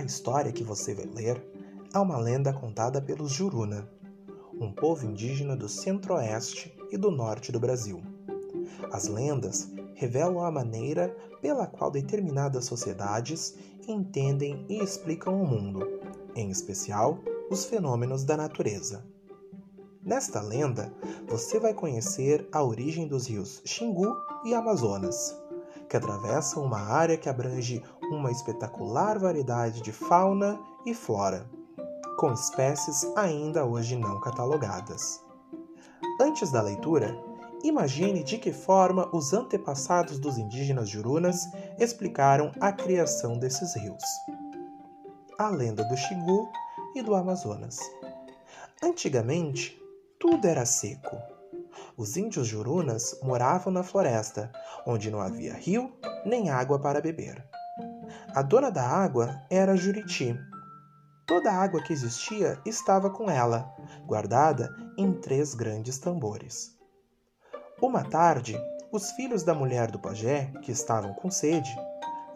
A história que você vai ler é uma lenda contada pelos Juruna, um povo indígena do centro-oeste e do norte do Brasil. As lendas revelam a maneira pela qual determinadas sociedades entendem e explicam o mundo, em especial os fenômenos da natureza. Nesta lenda, você vai conhecer a origem dos rios Xingu e Amazonas, que atravessam uma área que abrange uma espetacular variedade de fauna e flora, com espécies ainda hoje não catalogadas. Antes da leitura, imagine de que forma os antepassados dos indígenas jurunas explicaram a criação desses rios. A lenda do Xingu e do Amazonas. Antigamente, tudo era seco. Os índios jurunas moravam na floresta, onde não havia rio nem água para beber. A dona da água era Juriti. Toda a água que existia estava com ela, guardada em três grandes tambores. Uma tarde, os filhos da mulher do pajé, que estavam com sede,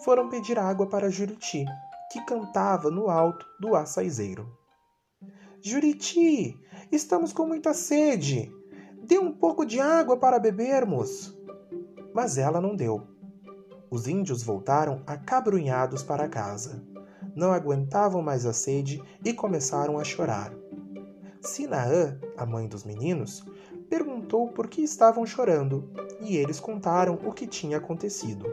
foram pedir água para Juriti, que cantava no alto do açaizeiro. Juriti, estamos com muita sede. Dê um pouco de água para bebermos. Mas ela não deu. Os índios voltaram acabrunhados para casa. Não aguentavam mais a sede e começaram a chorar. Sinaã, a mãe dos meninos, perguntou por que estavam chorando e eles contaram o que tinha acontecido.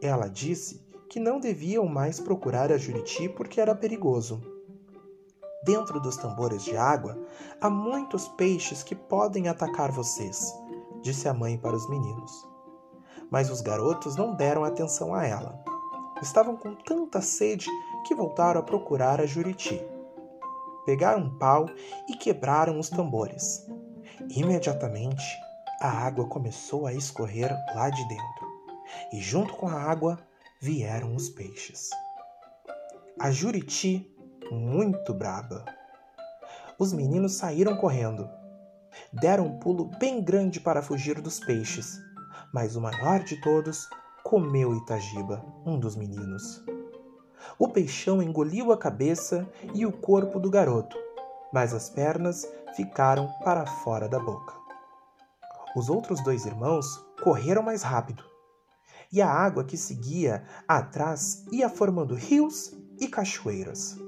Ela disse que não deviam mais procurar a Juriti porque era perigoso. Dentro dos tambores de água há muitos peixes que podem atacar vocês, disse a mãe para os meninos mas os garotos não deram atenção a ela. Estavam com tanta sede que voltaram a procurar a Juriti. Pegaram um pau e quebraram os tambores. Imediatamente, a água começou a escorrer lá de dentro, e junto com a água vieram os peixes. A Juriti, muito braba. Os meninos saíram correndo. Deram um pulo bem grande para fugir dos peixes mas o maior de todos comeu Itagiba, um dos meninos. O peixão engoliu a cabeça e o corpo do garoto, mas as pernas ficaram para fora da boca. Os outros dois irmãos correram mais rápido, e a água que seguia atrás ia formando rios e cachoeiras.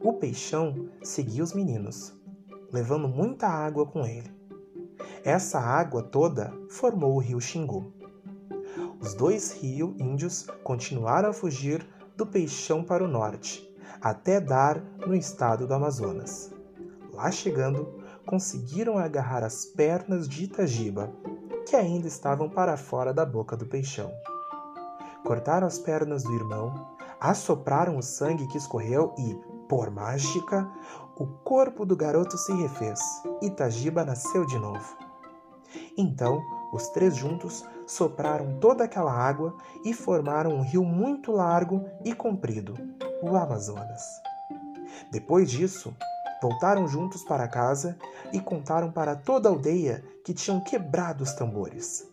O peixão seguia os meninos, levando muita água com ele. Essa água toda formou o rio Xingu. Os dois rios índios continuaram a fugir do Peixão para o norte, até dar no estado do Amazonas. Lá chegando, conseguiram agarrar as pernas de Itagiba, que ainda estavam para fora da boca do peixão. Cortaram as pernas do irmão, assopraram o sangue que escorreu e, por mágica, o corpo do garoto se refez. Itagiba nasceu de novo. Então, os três juntos sopraram toda aquela água e formaram um rio muito largo e comprido, o Amazonas. Depois disso, voltaram juntos para casa e contaram para toda a aldeia que tinham quebrado os tambores.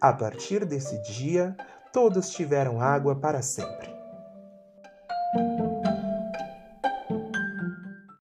A partir desse dia, todos tiveram água para sempre.